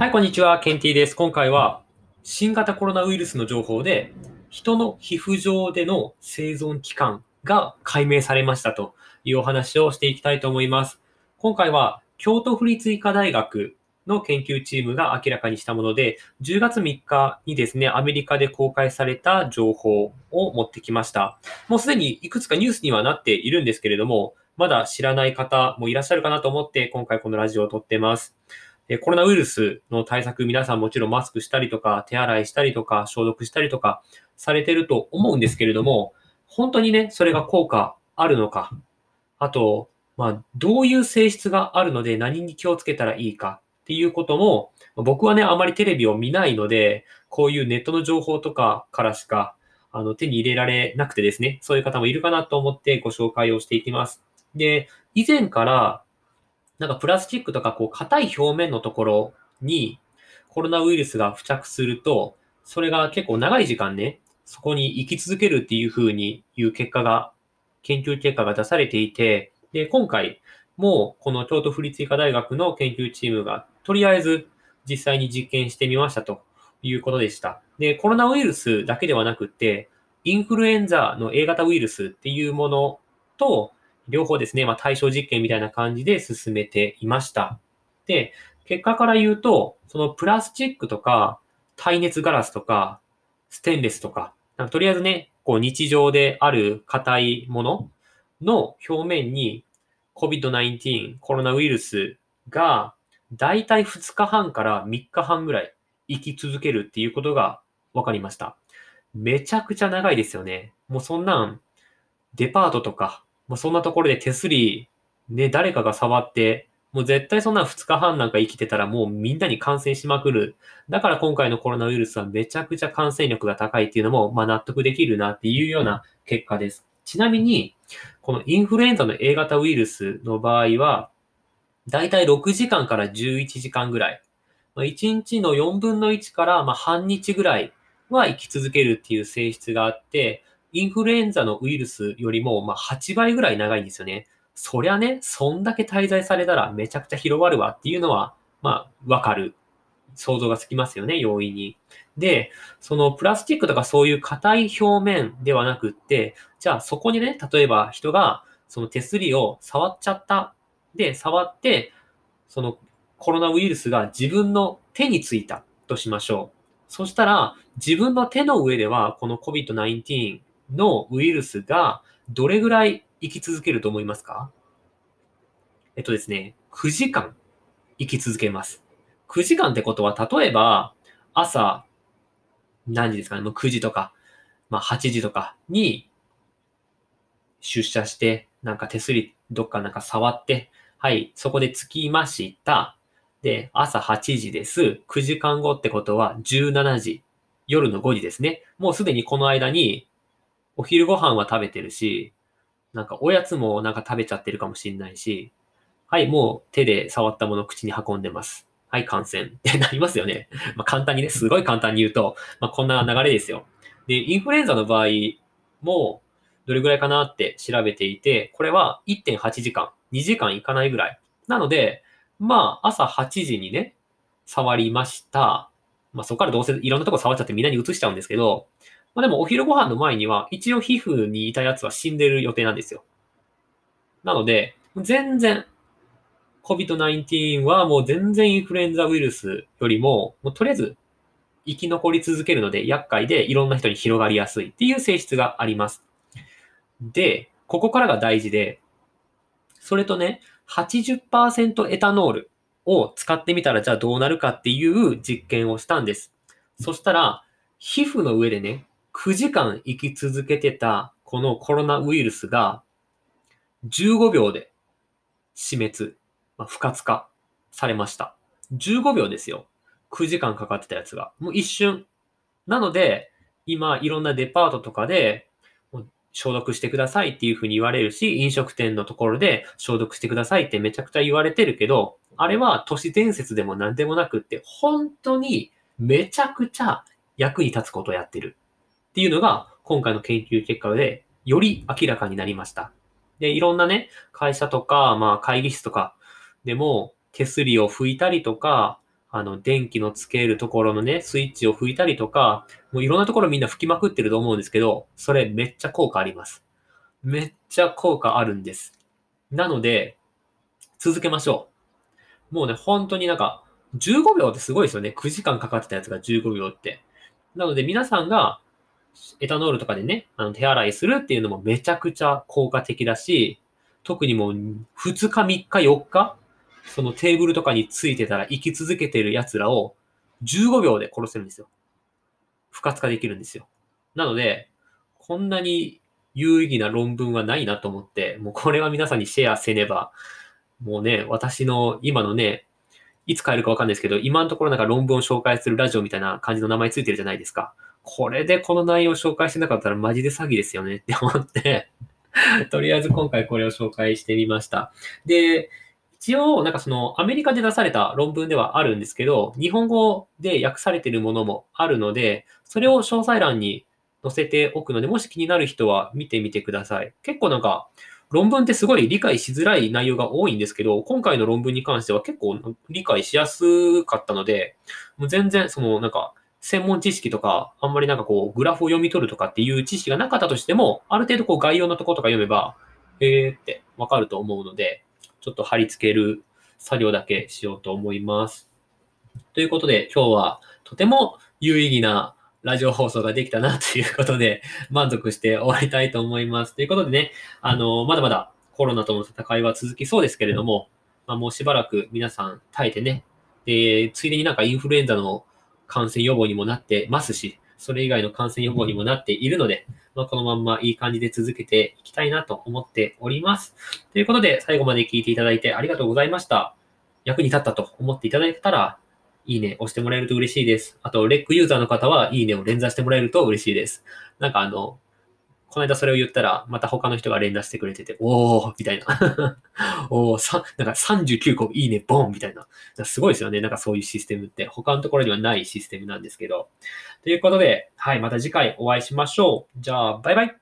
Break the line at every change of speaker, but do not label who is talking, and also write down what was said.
はい、こんにちは。ケンティーです。今回は新型コロナウイルスの情報で人の皮膚上での生存期間が解明されましたというお話をしていきたいと思います。今回は京都府立医科大学の研究チームが明らかにしたもので、10月3日にですね、アメリカで公開された情報を持ってきました。もうすでにいくつかニュースにはなっているんですけれども、まだ知らない方もいらっしゃるかなと思って、今回このラジオを撮ってます。えコロナウイルスの対策、皆さんもちろんマスクしたりとか、手洗いしたりとか、消毒したりとかされてると思うんですけれども、本当にね、それが効果あるのか、あと、まあ、どういう性質があるので何に気をつけたらいいかっていうことも、僕はね、あまりテレビを見ないので、こういうネットの情報とかからしか、あの、手に入れられなくてですね、そういう方もいるかなと思ってご紹介をしていきます。で、以前から、なんかプラスチックとかこう硬い表面のところにコロナウイルスが付着すると、それが結構長い時間ね、そこに生き続けるっていうふうにいう結果が、研究結果が出されていて、で、今回もこの京都府立医科大学の研究チームがとりあえず実際に実験してみましたということでした。で、コロナウイルスだけではなくて、インフルエンザの A 型ウイルスっていうものと、両方ですね、まあ、対象実験みたいな感じで進めていました。で、結果から言うと、そのプラスチックとか、耐熱ガラスとか、ステンレスとか、なんかとりあえずね、こう日常である硬いものの表面に COVID-19 コロナウイルスがだいたい2日半から3日半ぐらい生き続けるっていうことが分かりました。めちゃくちゃ長いですよね。もうそんなん、デパートとか、もうそんなところで手すり、ね、誰かが触って、もう絶対そんな2日半なんか生きてたらもうみんなに感染しまくる。だから今回のコロナウイルスはめちゃくちゃ感染力が高いっていうのも、まあ納得できるなっていうような結果です。ちなみに、このインフルエンザの A 型ウイルスの場合は、だいたい6時間から11時間ぐらい。まあ、1日の4分の1からま半日ぐらいは生き続けるっていう性質があって、インフルエンザのウイルスよりもまあ8倍ぐらい長いんですよね。そりゃね、そんだけ滞在されたらめちゃくちゃ広がるわっていうのは、まあ、わかる。想像がつきますよね、容易に。で、そのプラスチックとかそういう硬い表面ではなくって、じゃあそこにね、例えば人がその手すりを触っちゃった。で、触って、そのコロナウイルスが自分の手についたとしましょう。そしたら、自分の手の上では、この COVID-19 のウイルスがどれぐらい生き続けると思いますか？えっとですね、9時間生き続けます。9時間ってことは、例えば、朝、何時ですかね、もう9時とか、まあ8時とかに出社して、なんか手すりどっかなんか触って、はい、そこで着きました。で、朝8時です。9時間後ってことは17時。夜の5時ですね。もうすでにこの間に、お昼ご飯は食べてるし、なんかおやつもなんか食べちゃってるかもしれないし、はい、もう手で触ったものを口に運んでます。はい、感染って なりますよね。まあ簡単にね、すごい簡単に言うと、まあこんな流れですよ。で、インフルエンザの場合も、どれぐらいかなって調べていて、これは1.8時間、2時間いかないぐらい。なので、まあ朝8時にね、触りました。まあそこからどうせいろんなとこ触っちゃってみんなに移しちゃうんですけど、まあでもお昼ご飯の前には一応皮膚にいたやつは死んでる予定なんですよ。なので、全然 COVID-19 はもう全然インフルエンザウイルスよりも、もうとりあえず生き残り続けるので厄介でいろんな人に広がりやすいっていう性質があります。で、ここからが大事で、それとね、80%エタノールを使ってみたらじゃあどうなるかっていう実験をしたんです。そしたら、皮膚の上でね、9時間生き続けてたこのコロナウイルスが15秒で死滅、まあ、不活化されました。15秒ですよ。9時間かかってたやつが。もう一瞬。なので、今いろんなデパートとかで消毒してくださいっていうふうに言われるし、飲食店のところで消毒してくださいってめちゃくちゃ言われてるけど、あれは都市伝説でも何でもなくって、本当にめちゃくちゃ役に立つことをやってるっていうのが今回の研究結果でより明らかになりました。で、いろんなね、会社とか、まあ会議室とかでも手すりを拭いたりとか、あの、電気のつけるところのね、スイッチを吹いたりとか、もういろんなところみんな吹きまくってると思うんですけど、それめっちゃ効果あります。めっちゃ効果あるんです。なので、続けましょう。もうね、本当になんか、15秒ってすごいですよね。9時間かかってたやつが15秒って。なので皆さんがエタノールとかでね、あの手洗いするっていうのもめちゃくちゃ効果的だし、特にもう2日、3日、4日、そのテーブルとかについてたら生き続けてる奴らを15秒で殺せるんですよ。不活化できるんですよ。なので、こんなに有意義な論文はないなと思って、もうこれは皆さんにシェアせねば、もうね、私の今のね、いつ変えるかわかんないですけど、今のところなんか論文を紹介するラジオみたいな感じの名前ついてるじゃないですか。これでこの内容を紹介してなかったらマジで詐欺ですよねって思って とりあえず今回これを紹介してみました。で、一応、なんかそのアメリカで出された論文ではあるんですけど、日本語で訳されてるものもあるので、それを詳細欄に載せておくので、もし気になる人は見てみてください。結構なんか、論文ってすごい理解しづらい内容が多いんですけど、今回の論文に関しては結構理解しやすかったので、もう全然そのなんか専門知識とか、あんまりなんかこう、グラフを読み取るとかっていう知識がなかったとしても、ある程度こう概要のとことか読めば、えーってわかると思うので、ちょっと貼り付ける作業だけしようと思います。ということで、今日はとても有意義なラジオ放送ができたなということで、満足して終わりたいと思います。ということでね、あの、まだまだコロナとの戦いは続きそうですけれども、まあ、もうしばらく皆さん耐えてね、で、ついでになんかインフルエンザの感染予防にもなってますし、それ以外の感染予防にもなっているので、まあ、このまんまいい感じで続けていきたいなと思っております。ということで、最後まで聞いていただいてありがとうございました。役に立ったと思っていただけたら、いいね押してもらえると嬉しいです。あと、レックユーザーの方はいいねを連座してもらえると嬉しいです。なんかあの、この間それを言ったら、また他の人が連打してくれてて、おーみたいな。おーさ、なんか39個いいね、ボンみたいな。すごいですよね。なんかそういうシステムって。他のところにはないシステムなんですけど。ということで、はい、また次回お会いしましょう。じゃあ、バイバイ